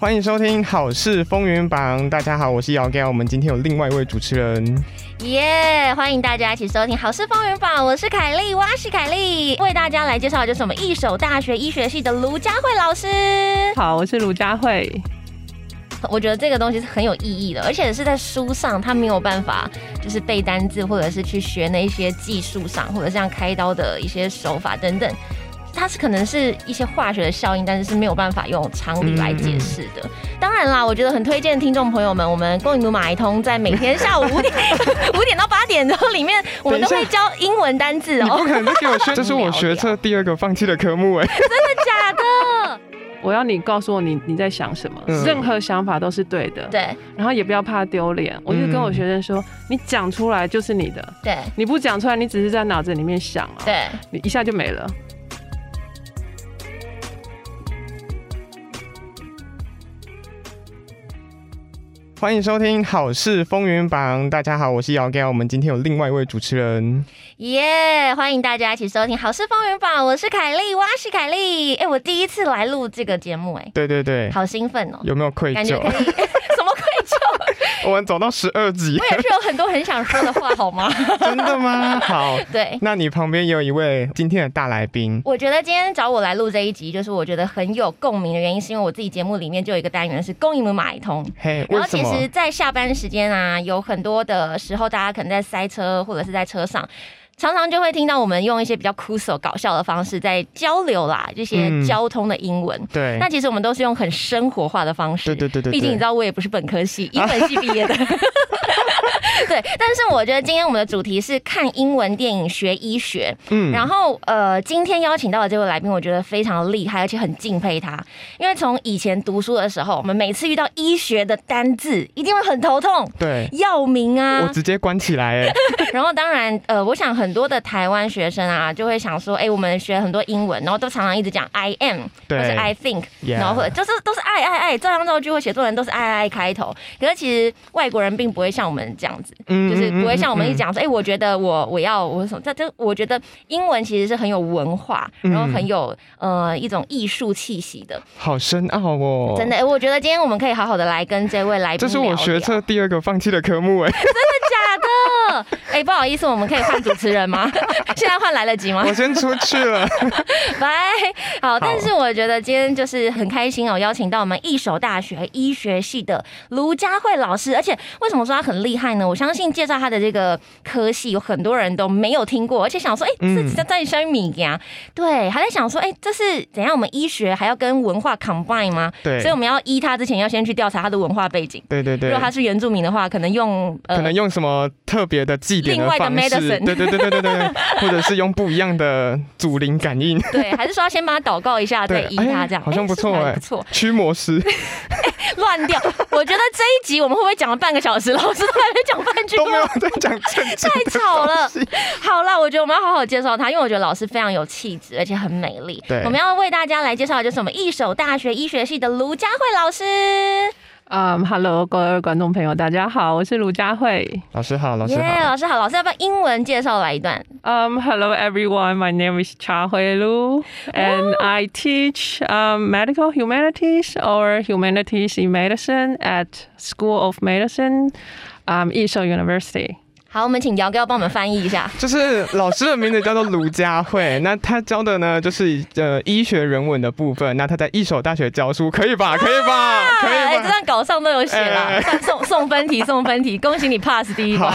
欢迎收听《好事风云榜》，大家好，我是姚盖，我们今天有另外一位主持人，耶！欢迎大家一起收听《好事风云榜》，我是凯丽，我是凯丽，为大家来介绍就是我们一手大学医学系的卢佳慧老师。好，我是卢佳慧。我觉得这个东西是很有意义的，而且是在书上，他没有办法就是背单字，或者是去学那些技术上，或者像开刀的一些手法等等。它是可能是一些化学的效应，但是是没有办法用常理来解释的。当然啦，我觉得很推荐听众朋友们，我们公益努马一通在每天下午五点 五点到八点的里面，我们都会教英文单字哦。你不可能给我学，这是我学测第二个放弃的科目哎。真的假的？我要你告诉我你你在想什么，任何想法都是对的。对，然后也不要怕丢脸。我就跟我学生说，你讲出来就是你的。对，你不讲出来，你只是在脑子里面想啊。对，你一下就没了。欢迎收听《好事风云榜》，大家好，我是姚 g，我们今天有另外一位主持人，耶！欢迎大家一起收听《好事风云榜》，我是凯丽，我是凯丽，哎，我第一次来录这个节目，哎，对对对，好兴奋哦，有没有愧疚？我们走到十二集，我也是有很多很想说的话，好吗？真的吗？好，对。那你旁边也有一位今天的大来宾。我觉得今天找我来录这一集，就是我觉得很有共鸣的原因，是因为我自己节目里面就有一个单元是供应们买通。嘿，然后其实，在下班时间啊，有很多的时候，大家可能在塞车或者是在车上。常常就会听到我们用一些比较酷手搞笑的方式在交流啦，这些交通的英文。对，那其实我们都是用很生活化的方式。对对对对。毕竟你知道，我也不是本科系，英文系毕业的。对，但是我觉得今天我们的主题是看英文电影学医学。嗯。然后呃，今天邀请到的这位来宾，我觉得非常厉害，而且很敬佩他。因为从以前读书的时候，我们每次遇到医学的单字，一定会很头痛。对。药名啊。我直接关起来。然后当然呃，我想很。多的台湾学生啊，就会想说，哎，我们学很多英文，然后都常常一直讲 I am，或是 I think，然后就是都是爱爱爱，照样造句或写作文都是爱爱爱开头。可是其实外国人并不会像我们这样子，就是不会像我们一讲说，哎，我觉得我我要我什么？这这，我觉得英文其实是很有文化，然后很有呃一种艺术气息的，好深奥哦。真的，哎，我觉得今天我们可以好好的来跟这位来宾，这是我学测第二个放弃的科目，哎，真的假的？哎，不好意思，我们可以换主持人。吗？现在换来得及吗？我先出去了，拜。好，但是我觉得今天就是很开心哦，邀请到我们一手大学医学系的卢佳慧老师。而且为什么说他很厉害呢？我相信介绍他的这个科系，有很多人都没有听过，而且想说，哎，这在在生米呀？对，还在想说，哎，这是怎样？我们医学还要跟文化 combine 吗？对，所以我们要医他之前，要先去调查他的文化背景。对对对，如果他是原住民的话，可能用呃可能用什么特别的祭典的方式？对对对对。对对，或者是用不一样的祖灵感应，对，还是说先帮他祷告一下，再医他这样，好像不错哎，不错，驱魔师，乱掉。我觉得这一集我们会不会讲了半个小时，老师都还没讲半句，都没有在讲正太吵了。好了，我觉得我们要好好介绍他，因为我觉得老师非常有气质，而且很美丽。对，我们要为大家来介绍，就是我们一手大学医学系的卢佳慧老师。嗯，Hello，各位观众朋友，大家好，我是卢佳慧老师好，老师好，老师好，老师要不要英文介绍来一段？Um, hello everyone, my name is Cha Hui Lu, and I teach um medical humanities or humanities in medicine at School of Medicine, um, Yishou University. 好，我们请姚哥帮我们翻译一下。就是老师的名字叫做卢佳慧，那他教的呢，就是呃医学人文的部分。那他在一所大学教书，可以吧？可以吧？可以吧？这段稿上都有写了，送送分题，送分题，恭喜你 pass 第一关。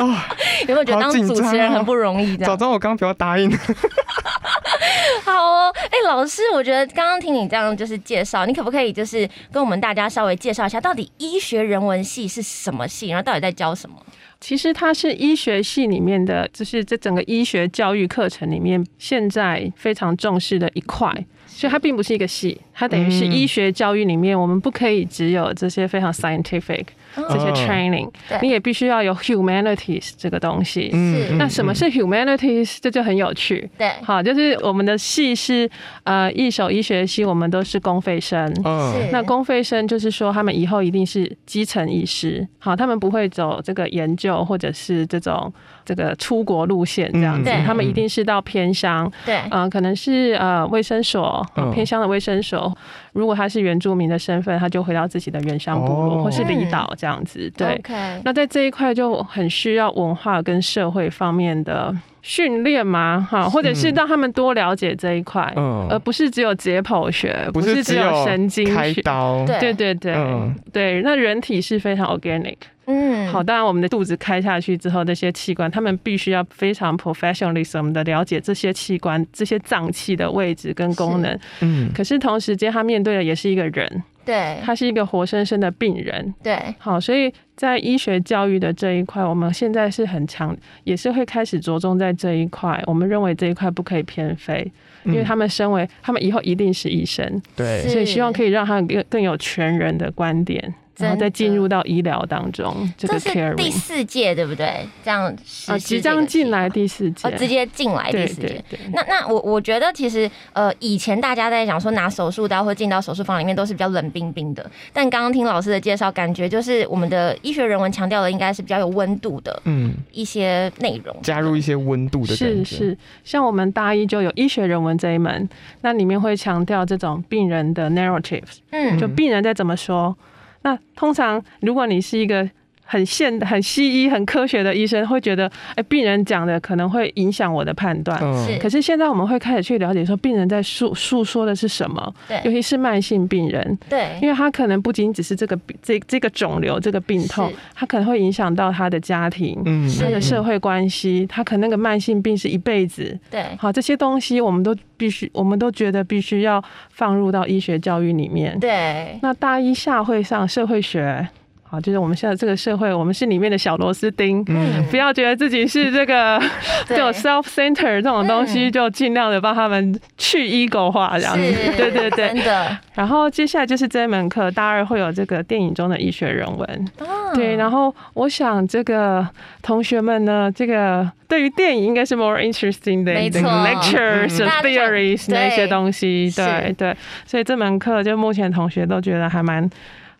有没有觉得当主持人很不容易？早知道我刚不要答应。好哦，哎，老师，我觉得刚刚听你这样就是介绍，你可不可以就是跟我们大家稍微介绍一下，到底医学人文系是什么系，然后到底在教什么？其实它是医学系里面的，就是这整个医学教育课程里面现在非常重视的一块，所以它并不是一个系，它等于是医学教育里面我们不可以只有这些非常 scientific。这些 training，你也必须要有 humanities 这个东西。是，那什么是 humanities？这就很有趣。对，好，就是我们的系是呃一手医学系，我们都是公费生。是，那公费生就是说他们以后一定是基层医师，好，他们不会走这个研究或者是这种这个出国路线这样子，他们一定是到偏乡。对，嗯，可能是呃卫生所偏乡的卫生所，落。如果他是原住民的身份，他就回到自己的原乡部落、哦或是离岛这样子。对，那在这一块就很需要文化跟社会方面的训练吗，哈，或者是让他们多了解这一块，嗯。而不是只有解剖学，不是只有神经开学。刀，对。对对对、嗯。对，那人体是非常 organic。嗯，好，当然我们的肚子开下去之后，那些器官他们必须要非常 professionalism 的了解这些器官、这些脏器的位置跟功能。嗯，可是同时间，他面对的也是一个人，对。他是一个活生生的病人。对，好，所以在医学教育的这一块，我们现在是很强，也是会开始着重在这一块。我们认为这一块不可以偏废，因为他们身为他们以后一定是医生，对。所以希望可以让他更更有全人的观点，然后再进入到医疗当中这个是第。四届对不对？这样实啊，即将进来第四届。哦，，直接进来第四届。那那我我觉得其实呃以前大家在讲说拿手术刀或进到手术房里面都是比较冷冰冰的，但刚刚听老师的介绍，感觉就是我们的医学人文强调的应该是比较有温度的嗯，一些内容。加入一些温度的感觉，是是，像我们大一就有医学人文这一门，那里面会强调这种病人的 narratives，嗯。就病人在怎么说。那通常如果你是一个很现、很西医、很科学的医生，会觉得，哎、病人讲的可能会影响我的判断。嗯。是。可是现在我们会开始去了解，说病人在诉诉说的是什么，对。尤其是慢性病人，对。因为他可能不仅只是这个病这这个肿瘤、这个病痛，他可能会影响到他的家庭、嗯。他的社会关系，他可能那个慢性病是一辈子。对。好，这些东西我们都必须，我们都觉得必须要放入到医学教育里面。对。那大一下会上社会学，好，就是我们现在这个社会，我们是里面的小螺丝钉。嗯不要觉得自己是这个 这种 self center 这种东西，嗯就尽量的帮他们去 ego 化这样子。对对对真。的。然后接下来就是这一门课，大二会有这个电影中的医学人文。哦对，然后我想这个同学们呢，这个对于电影应该是 more interesting 的没错 lectures、theories 那些东西，对对，所以这门课就目前同学都觉得还蛮。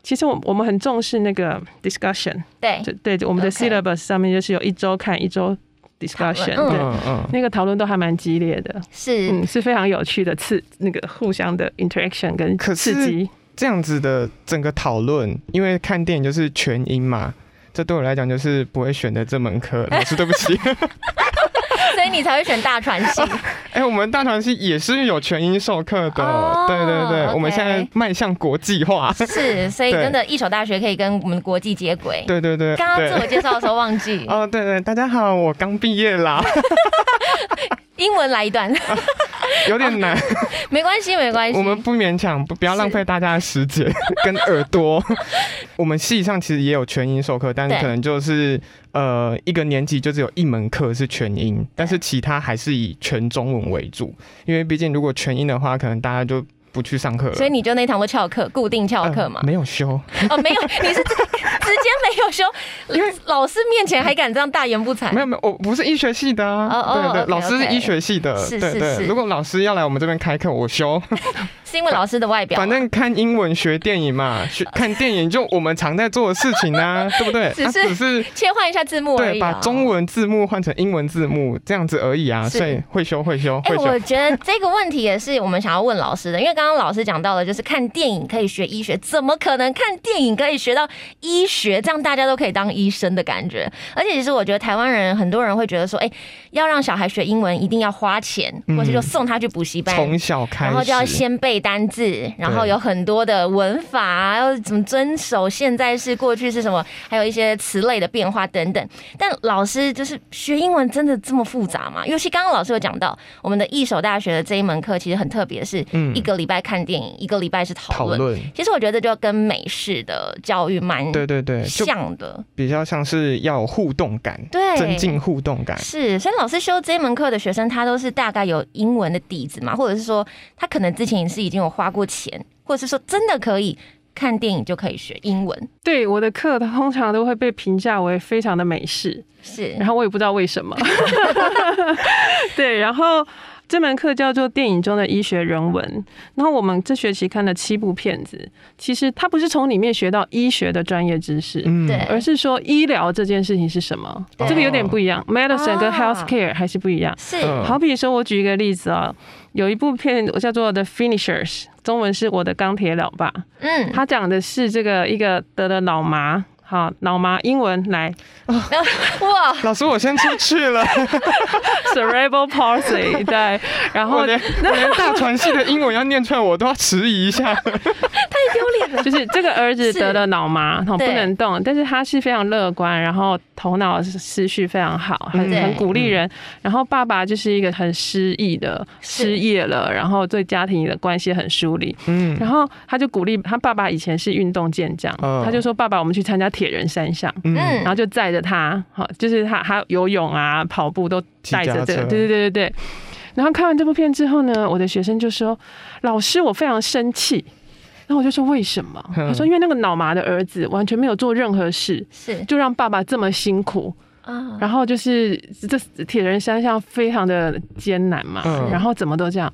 其实我我们很重视那个 discussion，对。对对，我们的 syllabus 上面就是有一周看一周 discussion，对，嗯嗯，那个讨论都还蛮激烈的，是。嗯，是非常有趣的刺那个互相的 interaction 跟刺激。这样子的整个讨论，因为看电影就是全英嘛，这对我来讲就是不会选的这门课。老师，对不起。所以你才会选大传系。哎、我们大传系也是有全英授课的，哦对对对我们现在迈向国际化。是，所以 真的，一所大学可以跟我们国际接轨。对对对，刚刚自我介绍的时候忘记，哦，对对，大家好，我刚毕业啦，英文来一段，有点难，没关系，没关系。我们不勉强，不不要浪费大家的时间 跟耳朵。我们系上其实也有全英授课，但是可能就是呃一个年级就只有一门课是全英，但是其他还是以全中文为主，因为毕竟如果全英的话，可能大家就不去上课了。所以你就那堂都翘课，固定翘课嘛呃？没有修，哦，没有，你是直 直接没有修，因为老师面前还敢这样大言不惭没。有没有，我不是医学系的啊。哦哦对对老师是医学系的，是是对对。是如果老师要来我们这边开课，我修。是因为老师的外表吗，反正看英文学电影嘛，学看电影就我们常在做的事情啊，对不对？只是啊只是切换一下字幕而对，已、啊。把中文字幕换成英文字幕这样子而已啊，所以会修会修哎、会修。我觉得这个问题也是我们想要问老师的，因为刚刚刚老师讲到了，就是看电影可以学医学，怎么可能看电影可以学到医学？这样大家都可以当医生的感觉。而且其实我觉得台湾人很多人会觉得说，哎、要让小孩学英文，一定要花钱，嗯或是就送他去补习班。从小开始，然后就要先背单字，然后有很多的文法啊，要怎么遵守现在是、过去是什么，还有一些词类的变化等等。但老师就是学英文真的这么复杂吗？尤其刚刚老师有讲到，我们的一手大学的这一门课其实很特别，是嗯一个礼拜看电影，一个礼拜是讨论。其实我觉得就跟美式的教育蛮对对对，像的，比较像是要有互动感，对，增进互动感。是，所以老师修这门课的学生，他都是大概有英文的底子嘛，或者是说他可能之前也是已经有花过钱，或者是说真的可以看电影就可以学英文，对我的课，通常都会被评价为非常的美式，是然后我也不知道为什么。对，然后这门课叫做电影中的医学人文，然后我们这学期看了七部片子，其实它不是从里面学到医学的专业知识，嗯对而是说医疗这件事情是什么，对这个有点不一样，medicine 跟啊 health care 还是不一样。好比说，我举一个例子啊，有一部片我叫做《The Finishers》，中文是我的钢铁老爸，嗯，他讲的是这个一个得了脑麻。好，脑麻英文来 哇，老师，我先出去了。cerebral palsy，对，然后我连我连大传系的英文要念出来，我都要迟疑一下。太丢脸了。就是这个儿子得了脑麻，哦不能动，但是他是非常乐观，然后头脑思绪非常好，很很鼓励人。然后爸爸就是一个很失意的，失业了，然后对家庭的关系很疏离。嗯，然后他就鼓励他爸爸以前是运动健将，嗯他就说爸爸，我们去参加铁人三项。嗯然后就载着他，好，就是他他游泳啊、跑步都带着这个，对对对对对。然后看完这部片之后呢，我的学生就说：“老师，我非常生气。”然后我就说：“为什么？”嗯他说：“因为那个脑麻的儿子完全没有做任何事，是就让爸爸这么辛苦。啊，然后就是这铁人三项非常的艰难嘛，嗯然后怎么都这样。”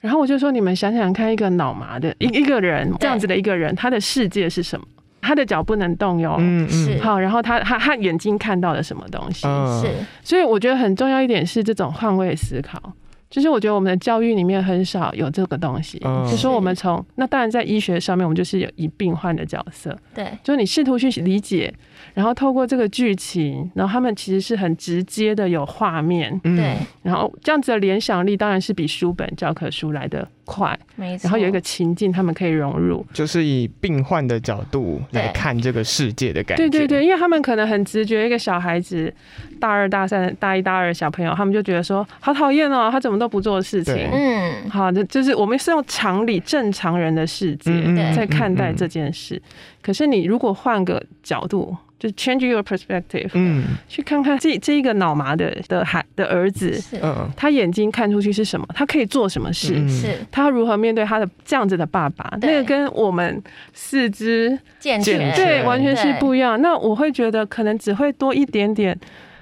然后我就说：“你们想想看，一个脑麻的一一个人这样子的一个人，他的世界是什么？他的脚不能动哟。嗯是。好，然后他他他眼睛看到了什么东西？嗯。是。所以我觉得很重要一点是这种换位思考。就是我觉得我们的教育里面很少有这个东西，嗯。就说我们从那当然在医学上面，我们就是有以病患的角色，对，就是你试图去理解，然后透过这个剧情，然后他们其实是很直接的有画面，嗯。对，然后这样子的联想力当然是比书本教科书来的快，没错。然后有一个情境他们可以融入，就是以病患的角度来看这个世界的感觉。对对对，因为他们可能很直觉，一个小孩子，大二、大三、大一、大二的小朋友，他们就觉得说，好讨厌哦，他怎么都不做事情。嗯，好的，就是我们是用常理、正常人的世界在看待这嗯件事。可是你如果换个角度，就 change your perspective，、嗯去看看这这一个脑麻的的孩的儿子，是嗯他眼睛看出去是什么？他可以做什么事？嗯是他如何面对他的这样子的爸爸？那个跟我们四肢健全，对，完全是不一样。那我会觉得可能只会多一点点。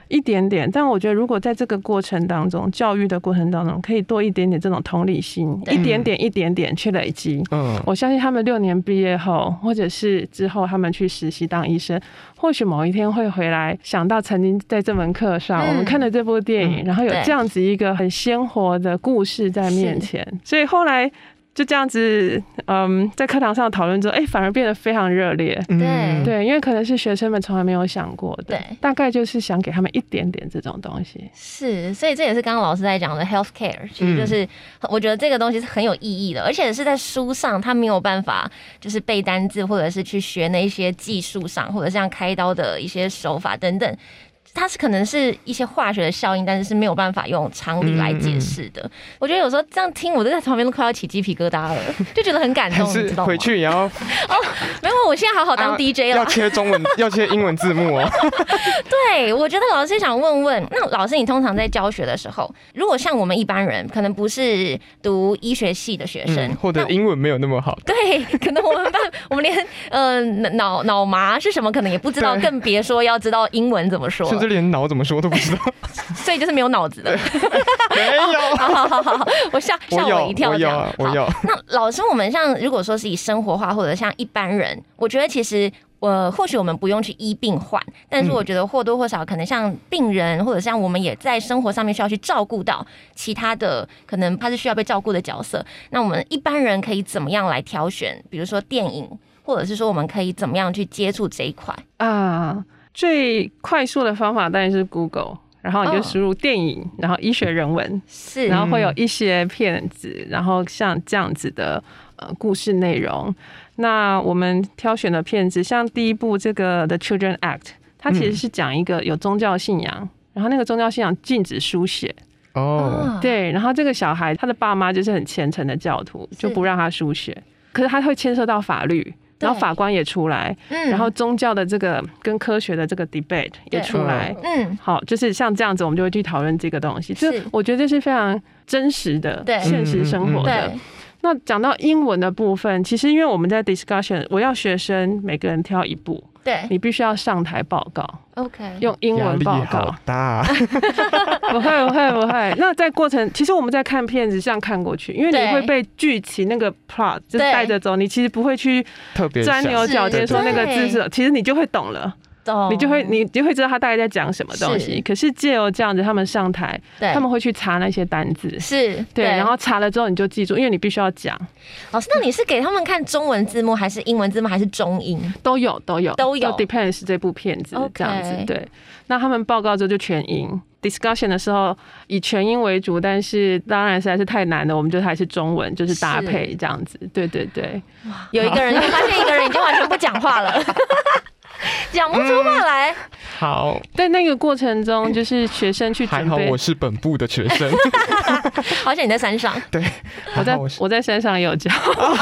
一点点，但我觉得如果在这个过程当中，教育的过程当中，可以多一点点这种同理心，一点点、一点点去累积。嗯。我相信他们六年毕业后，或者是之后他们去实习当医生，或许某一天会回来想到曾经在这门课上、嗯。我们看的这部电影，嗯。然后有这样子一个很鲜活的故事在面前，所以后来就这样子，嗯，在课堂上讨论之后，哎、反而变得非常热烈。嗯对对，因为可能是学生们从来没有想过的，对大概就是想给他们一点点这种东西。是，所以这也是刚刚老师在讲的 health care，其嗯实就是我觉得这个东西是很有意义的，而且是在书上他没有办法就是背单字，或者是去学那一些技术上，或者像开刀的一些手法等等。它是可能是一些化学的效应，但是是没有办法用常理来解释的。我觉得有时候这样听，我都在旁边都快要起鸡皮疙瘩了，就觉得很感动，你知道吗？是回去也要 哦没有，我现在好好当啊 DJ 了。要切中文，要切英文字幕哦。对，我觉得老师想问问，那老师你通常在教学的时候，如果像我们一般人，可能不是读医学系的学生，嗯，或者英文没有那么好。对，可能我们班我们连呃脑脑麻是什么可能也不知道，更别说要知道英文怎么说甚至了，连脑怎么说都不知道。所以就是没有脑子的。没有，好好好好好，我吓吓我，一跳我有这样。好啊我有。那老师，我们像如果说是以生活化或者像一般人，我觉得其实。呃，或许我们不用去医病患，但是嗯我觉得或多或少可能像病人，或者像我们也在生活上面需要去照顾到其他的，可能他是需要被照顾的角色。那我们一般人可以怎么样来挑选？比如说电影，或者是说我们可以怎么样去接触这一块？啊，最快速的方法当然是 Google，然后你就哦输入电影，然后医学人文，是，然后会有一些片子，然后像这样子的呃故事内容。那我们挑选的片子，像第一部这个《The Children Act》，它其实是讲一个有宗教信仰，然后那个宗教信仰禁止书写，哦，对，然后这个小孩他的爸妈就是很虔诚的教徒，就不让他书写，可是他会牵涉到法律。然后法官也出来，嗯。然后宗教的这个跟科学的这个 debate 也出来，嗯，好，就是像这样子，我们就会去讨论这个东西。就是我觉得这是非常真实的对。现实生活的。对，那讲到英文的部分，其实因为我们在 discussion，我要学生每个人挑一部，对。你必须要上台报告，，OK，用英压力文报好告。大啊，不会不会不会。那在过程，其实我们在看片子这样看过去，因为你会被剧情那个 plot 就是带着走，你其实不会去特别钻牛角尖说那个对。字是，其实你就会懂了，懂你就会你就会知道他大概在讲什么东西。是。可是借由这样子，他们上台，他们会去查那些单字。是对，然后查了之后你就记住，因为你必须要讲，老师，那你是给他们看中文字幕，还是英文字幕，还是中英？都有都有都有。depends 这部片子这样子。对，那他们报告之后就全英，discussion 的时候以全英为主，但是当然实在是太难了，我们就还是中文，就是搭配这样子。对对对，有一个人，你发现一个人已经完全不讲话了，讲不出话来。好，在那个过程中，就是学生去准备还好我。是本部的学生，好像你在山上对，我在我在山上也有教，哦，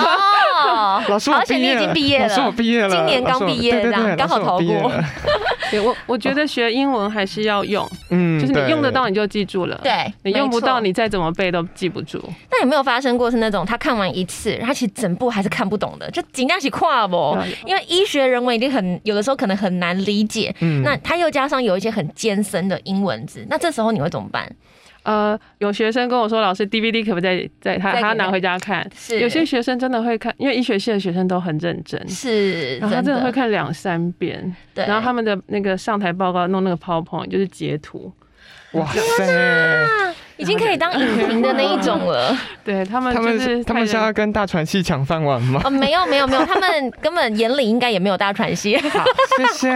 老师我好险你已毕业了，经毕业了，老师我毕业了，今年刚毕业这样刚好逃过。对我我觉得学英文还是要用，嗯，就是你用得到你就记住了，对你用不到你再怎么背都记不住。那有没有发生过是那种他看完一次，他其实整部还是看不懂的，就尽量起跨不？因为医学人文已经很有的时候可能很难理解，嗯。那他又加上有一些很艰深的英文字，那这时候你会怎么办？呃，有学生跟我说，老师 DVD 可不可以在在他他。他拿回家看？是。有些学生真的会看，因为医学系的学生都很认真，是然后他真的。会，看两三遍，对，然后他们的那个上台报告弄那个 PowerPoint 就是截图，哇塞，啊 已经可以当影评的那一种了。对他们他们是们他们是要跟大传系抢饭碗吗？哦，没有没有没有，他们根本眼里应该也没有大传系。好，谢谢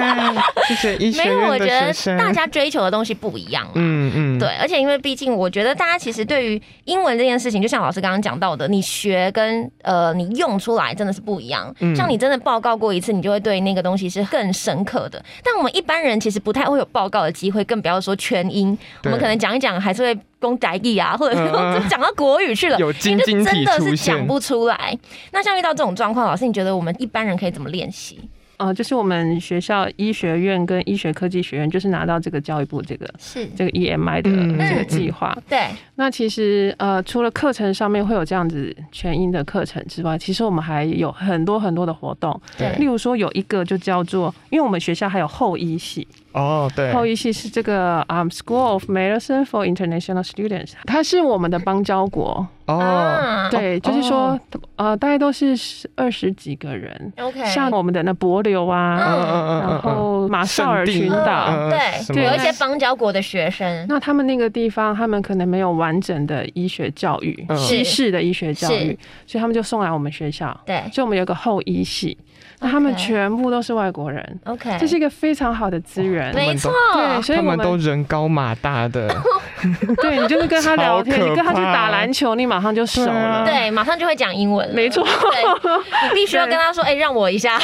谢谢医学没有，我觉得学生，大家追求的东西不一样。嗯嗯，对，而且因为毕竟，我觉得大家其实对于英文这件事情，就像老师刚刚讲到的，你学跟呃你用出来真的是不一样。嗯像你真的报告过一次，你就会对那个东西是更深刻的。但我们一般人其实不太会有报告的机会，更不要说全英。我们可能讲一讲，还是会攻宅地啊，或者是讲到国语去了。有晶就晶真的是讲，不出来。那像遇到这种状况，老师，你觉得我们一般人可以怎么练习？呃，就是我们学校医学院跟医学科技学院就是拿到这个教育部这个是。这个 EMI 的嗯这个嗯。计划。对，那其实呃，除了课程上面会有这样子全英的课程之外，其实我们还有很多很多的活动。对。例如说有一个就叫做，因为我们学校还有后医系，哦对，后一系是这个啊、um, School of Medicine for International Students，它是我们的邦交国。哦，啊。对，就是说呃，大概都是十二十几个人，，OK，像我们的那帛琉啊，嗯。嗯嗯然后马绍尔群岛。嗯对，有一些邦交国的学生，那他们那个地方，他们可能没有完整的医学教育，嗯。西式的医学教育，所以他们就送来我们学校。对。所以我们有个后医系，那他们全部都是外国人，，OK，这是一个非常好的资源。没错，对，所以他们我们都人高马大的，对你就是跟他聊天，你跟他去打怕。篮球，你马上就熟了。对，马上就会讲英文了，没错。对，你必须要跟他说，哎，让我一下，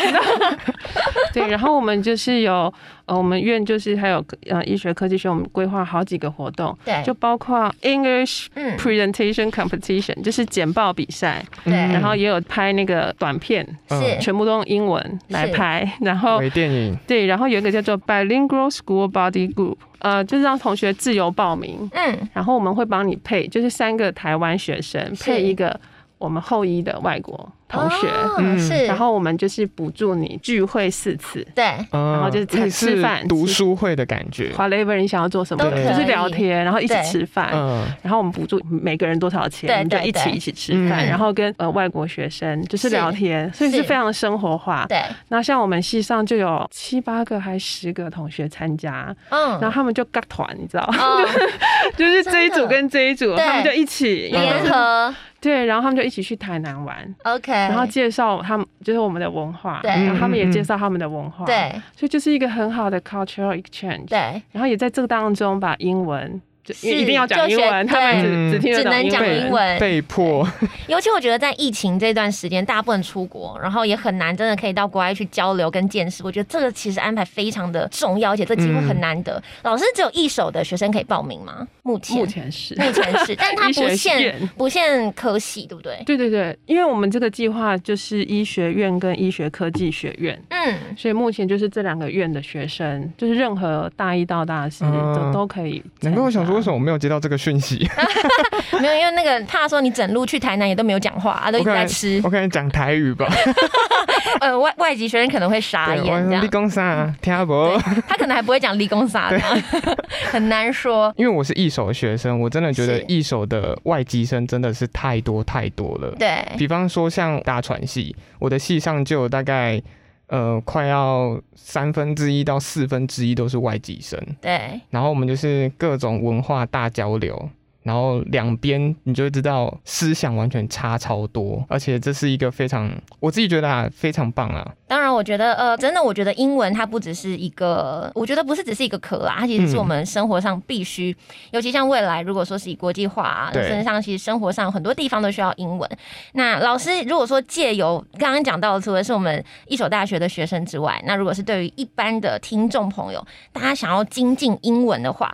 对，然后我们就是有呃，我们院就是还有呃医学科技学，我们规划好几个活动，对，就包括 English 嗯，presentation competition，就是简报比赛，对。嗯然后也有拍那个短片，是全部都用英文来拍，然后微电影，对，然后有一个叫做 Bilingual School Body Group，呃，就是让同学自由报名，嗯，然后我们会帮你配，就是三个台湾学生配一个我们后裔的外国同学，哦嗯是，然后我们就是补助你聚会四次。对，然后就是吃吃饭读吃书会的感觉，whatever 你想要做什么，就是聊天，然后一起吃饭，嗯，然后我们补助每个人多少钱，对我们就对对一起一起吃饭，嗯。然后跟呃外国学生就是是聊天，所以是是非常生活化。对，那像我们系上就有七八个还十个同学参加，嗯。然后，他们就嘎团，你知道，哦，就是这一组跟这一组，他们就一起联合对，然后他们就一起去台南玩，，OK，然后介绍他们就是我们的文化，对。然后他们也介绍他们的文化，，对。所以就是一个很好的 cultural exchange。对，然后也在这个当中把英文，就是一定要讲英文，他们对只只听只能讲英文。被迫，尤其我觉得在疫情这段时间，大家不能出国，然后也很难真的可以到国外去交流跟见识。我觉得这个其实安排非常的重要，而且这机会很难得。老师只有一手的学生可以报名吗？目前目前是，目前是，但它 不限不限科系，对不对？对对对，因为我们这个计划就是医学院跟医学科技学院，嗯嗯，所以目前就是这两个院的学生，就是任何大一到大四嗯都都可以。难怪我想说，为什么我没有接到这个讯息？没有，因为那个怕说你整路去台南也都没有讲话，啊，都一直在吃我。可能讲台语吧。呃，外外籍学生可能会傻，眼这样我立，功啥听不？他可能还不会讲立功啥的，很难说。因为我是一手的学生，我真的觉得一手的外籍生真的是太多太多了。对，比方说像大传系，我的系上就有大概呃快要三分之一到四分之一都是外籍生，对，然后我们就是各种文化大交流。然后两边你就会知道思想完全差超多，而且这是一个非常我自己觉得啊非常棒啊，当然，我觉得呃，真的，我觉得英文它不只是一个，我觉得不是只是一个壳啦，它其实是嗯我们生活上必须，尤其像未来如果说是以国际化、啊，对甚至上其实生活上很多地方都需要英文。那老师如果说借由刚刚讲到的，除了是我们一所大学的学生之外，那如果是对于一般的听众朋友，大家想要精进英文的话。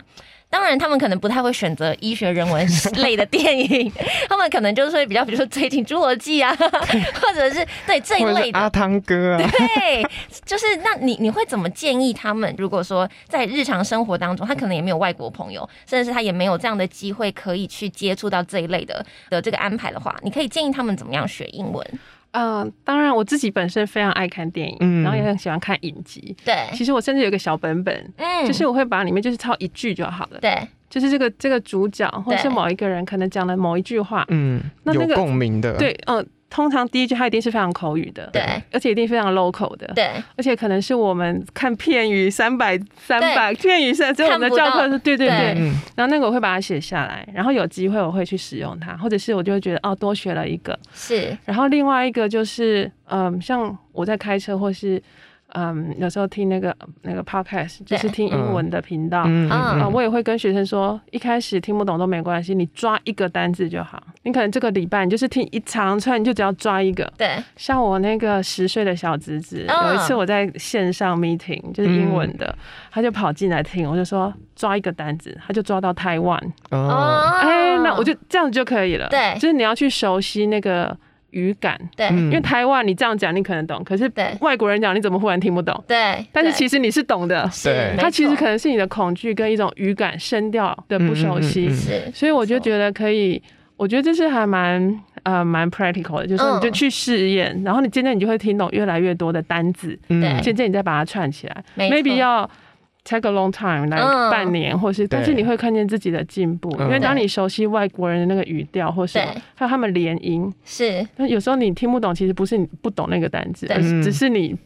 当然，他们可能不太会选择医学人文 类的电影，他们可能就是会比较，比如说最近《侏罗纪》啊，或者是对这一类的阿汤哥啊，对，就是那你你会怎么建议他们？如果说在日常生活当中，他可能也没有外国朋友，甚至是他也没有这样的机会可以去接触到这一类的的这个安排的话，你可以建议他们怎么样学英文？嗯、当然我自己本身非常爱看电影，嗯。然后也很喜欢看影集。对，其实我甚至有个小本本，嗯。就是我会把里面就是抄一句就好了。对。就是这个这个主角或者是某一个人可能讲了某一句话，嗯，有那那个共鸣的，对，嗯、通常第一句它一定是非常口语的，对。而且一定非常 local 的，对。而且可能是我们看片语三百三百片语是只有我们的教科书，对对对。然后那个我会把它写下来，然后有机会我会去使用它，或者是我就会觉得哦多学了一个。是，然后另外一个就是嗯，像我在开车或是嗯有时候听那个那个 podcast，就是听英文的频道。嗯我也会跟学生说，一开始听不懂都没关系，你抓一个单字就好。你可能这个礼拜你就是听一长串，你就只要抓一个。对。像我那个十岁的小侄子，嗯有一次我在线上 meeting，就是英文的，他就跑进来听，我就说抓一个单字，他就抓到台湾，哦，哎、那我就这样就可以了。对。就是你要去熟悉那个语感，对。嗯。因为台湾你这样讲你可能懂，可是对。外国人讲你怎么忽然听不懂？对，但是其实你是懂的，是对。没它其实可能是你的恐惧跟一种语感声调的不熟悉，是所以我就觉得可以，我觉得这是还蛮呃蛮 practical 的，就是嗯你就去试验，然后你渐渐你就会听懂越来越多的单字，渐渐你再把它串起来。没错，maybe 要。Take a long time，来嗯。半年，或是，但是你会看见自己的进步，嗯。因为当你熟悉外国人的那个语调或是，还有他们连音，是。那有时候你听不懂，其实不是你不懂那个单词，而是嗯。只是你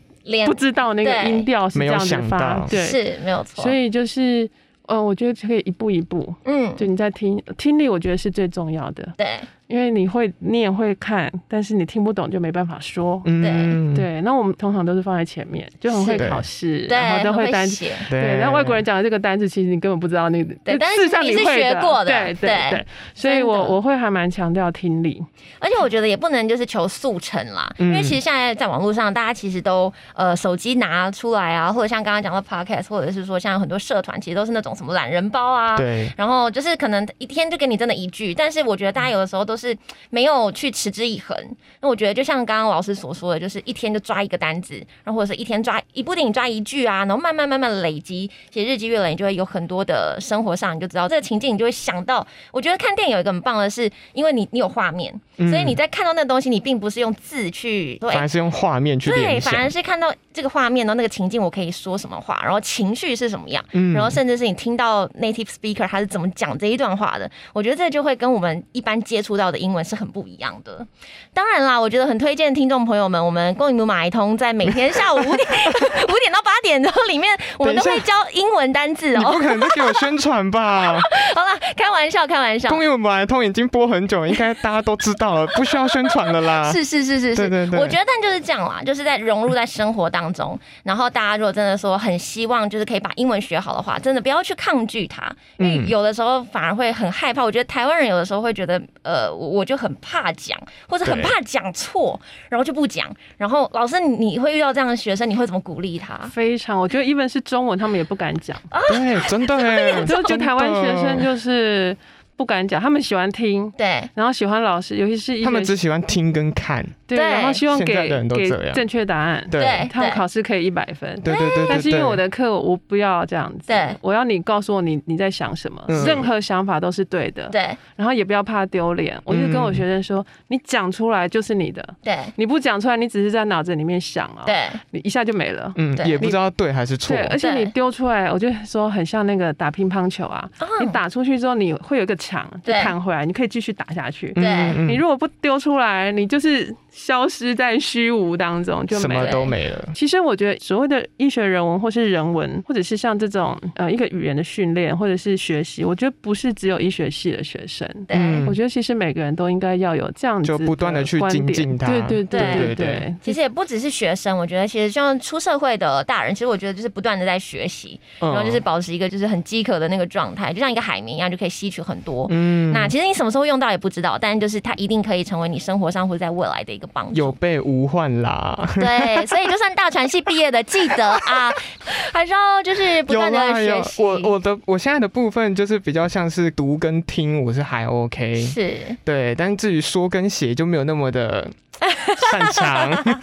不知道那个音调是这样子发对，是没有错，所以就是，呃，我觉得可以一步一步，嗯。就你在听听力，我觉得是最重要的，对因为你会你也会看，但是你听不懂就没办法说。嗯，对，那我们通常都是放在前面，就很会考试，对，然后都很会单。写，对，然后外国人讲的这个单词，其实你根本不知道那个，对但是你是学过的对对对对，所以我我会还蛮强调听力，而且我觉得也不能就是求速成啦，因为其实现在在网络上，大家其实都呃手机拿出来啊，或者像刚刚讲到 podcast，或者是说像很多社团，其实都是那种什么懒人包啊，对，然后就是可能一天就给你真的一句，但是我觉得大家有的时候都是没有去持之以恒。那我觉得就像刚刚老师所说的，就是一天就抓一个单子，然后或者是一天抓一部电影抓一句啊，然后慢慢慢慢累积，其实日积月累，你就会有很多的生活上你就知道这个情境，你就会想到。我觉得看电影有一个很棒的是，因为你你有画面，所以你在看到那东西，你并不是用字去说，哎反而是用画面去对，反，而是看到这个画面，然后那个情境，我可以说什么话，然后情绪是什么样，嗯然后甚至是你听到 native speaker 他是怎么讲这一段话的，我觉得这就会跟我们一般接触到的英文是很不一样的。当然啦，我觉得很推荐听众朋友们，我们公营母马一通在每天下午五点 五点到八点，然后里面我们都会教英文单字哦你不哦。可能在给我宣传吧？好了，开玩笑，开玩笑。公益文来通已经播很久，应该大家都知道了，不需要宣传了啦。是是是是是，对对对我觉得但就是这样啦，就是在融入在生活当中。然后大家如果真的说很希望就是可以把英文学好的话，真的不要去抗拒它，因为嗯有的时候反而会很害怕。我觉得台湾人有的时候会觉得，呃，我我就很怕讲，或者很怕讲错，然后就不讲。然后老师，你你会遇到这样的学生，你会怎么鼓励他？非常，我觉得 even 是中文，他们也不敢讲。啊对，真的哎，就就台湾学生就是不敢讲，他们喜欢听，对。然后喜欢老师，尤其是医他们只喜欢听跟看，对，然后希望给给正确答案，对。对他们考试可以一百分。对对对对但是因为我，的课我不要这样子，对。我要你告诉我你你在想什么，嗯。任何想法都是对的，对。然后也不要怕丢脸。我就跟我学生说，你讲出来就是你的，对。你不讲出来，你只是在脑子里面想啊，对。你一下就没了。嗯，对。也不知道对还是错。对，，而且你丢出来，我就说很像那个打乒乓球啊，你打出去之后你会有一个场，就对弹回来，你可以继续打下去。对嗯你如果不丢出来，你就是消失在虚无当中，就什么。都没了。其实我觉得所谓的医学人文或是人文，或者是像这种呃一个语言的训练或者是学习，我觉得不是只有医学系的学生。对嗯我觉得其实每个人都应该要有这样子就不断的去精进它对对对对对其实也不只是学生，我觉得其实像出社会的大人，其实我觉得就是不断的在学习，然然后就是保持一个就是很饥渴的那个状态，就像一个海绵一样，就可以吸取很多。嗯那其实你什么时候用到也不知道，但就是它一定可以成为你生活上或在未来的一个帮助。有备无患啦。对，所以就算大传系毕业的，记得啊，还是要就是不断的学，习。我我的我现在的部分就是比较像是读跟听，我是还 OK，是对，但至于说跟写就没有那么的 擅长。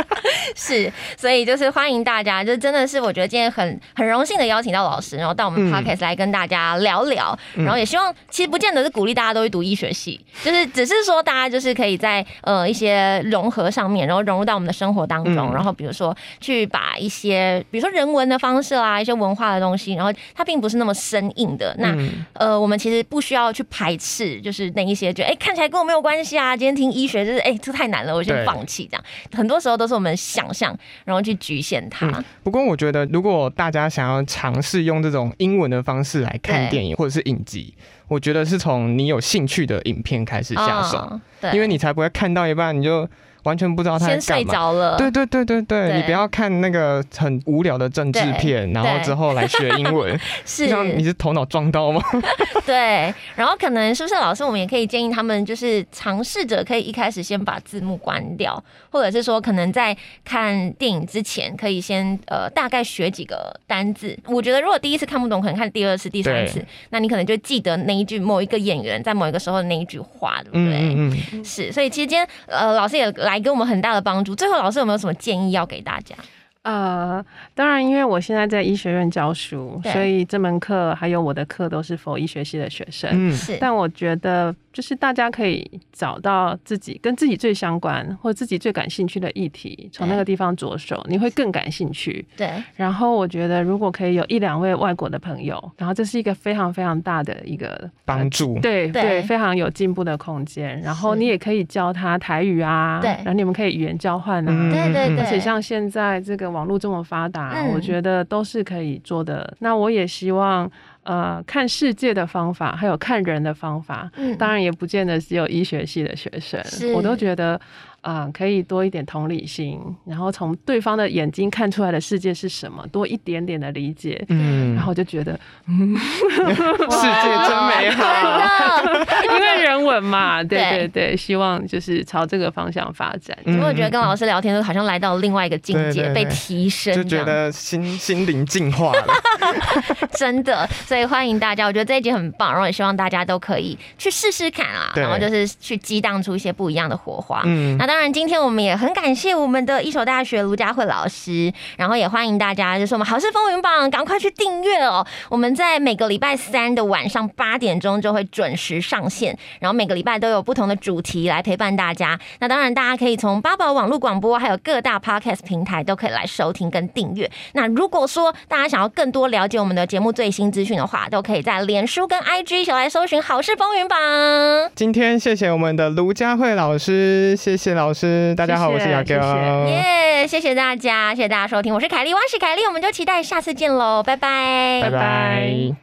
是，所以就是欢迎大家，就真的是我觉得今天很很荣幸的邀请到老师，然后到我们嗯 podcast 来跟大家聊聊，然后也希望其实不见得是鼓励大家都去读医学系，就是只是说大家就是可以在呃一些融合上面，然后融入到我们的生活当中，嗯然后比如说去把一些比如说人文的方式啦，一些文化的东西，然后它并不是那么生硬的，那。嗯呃，我们其实不需要去排斥，就是那一些觉得哎、看起来跟我没有关系啊，今天听医学就是哎、这太难了，我先放弃这样。很多时候都是我们想象，然后去局限它。嗯不过我觉得，如果大家想要尝试用这种英文的方式来看电影或者是影集，我觉得是从你有兴趣的影片开始下手，嗯对，因为你才不会看到一半你就完全不知道他在先睡。着了。对对对对对，对你不要看那个很无聊的政治片，然后之后来学英文，是你是头脑撞到吗？对，然后可能是不是老师，我们也可以建议他们，就是尝试着可以一开始先把字幕关掉，或者是说可能在看电影之前，可以先呃大概学几个单字。我觉得如果第一次看不懂，可能看第二次、第三次，那你可能就记得那一句某一个演员在某一个时候的那一句话，对不对？嗯嗯嗯，是，所以其实今天呃老师也来来给我们很大的帮助。最后，老师有没有什么建议要给大家？呃，当然，因为我现在在医学院教书，所以这门课还有我的课都是否医学系的学生。嗯是，但我觉得，就是大家可以找到自己跟自己最相关或自己最感兴趣的议题，从那个地方着手，你会更感兴趣。对，然后我觉得，如果可以有一两位外国的朋友，然后这是一个非常非常大的一个帮助。对对对，非常有进步的空间。然后你也可以教他台语啊，对然后你们可以语言交换啊，嗯对对对，而且像现在这个网络这么发达，嗯我觉得都是可以做的。那我也希望，呃，看世界的方法，还有看人的方法，嗯当然也不见得只有医学系的学生，我都觉得。啊、可以多一点同理心，然后从对方的眼睛看出来的世界是什么，多一点点的理解，嗯然后我就觉得，世界真美好。因为人文嘛，对对对对，希望就是朝这个方向发展。嗯因为我觉得跟老师聊天，都好像来到另外一个境界，被提升，就觉得心 心灵净化了。真的，所以欢迎大家，我觉得这一集很棒，然后也希望大家都可以去试试看啊，然后就是去激荡出一些不一样的火花。嗯那当然，今天我们也很感谢我们的一所大学卢佳慧老师，然后也欢迎大家，就是我们好事风云榜，赶快去订阅哦。我们在每个礼拜三的晚上八点钟就会准时上线，然后每个礼拜都有不同的主题来陪伴大家。那当然，大家可以从八宝网络广播还有各大 podcast 平台都可以来收听跟订阅。那如果说大家想要更多了解我们的节目最新资讯的话，都可以在脸书跟 IG 一起来搜寻好事风云榜。今天谢谢我们的卢佳慧老师，谢谢老师。大家好，谢谢我是雅谢哥。谢耶谢谢大家，谢谢大家收听，我是凯莉，我是凯莉，我们就期待下次见喽，拜拜，拜拜。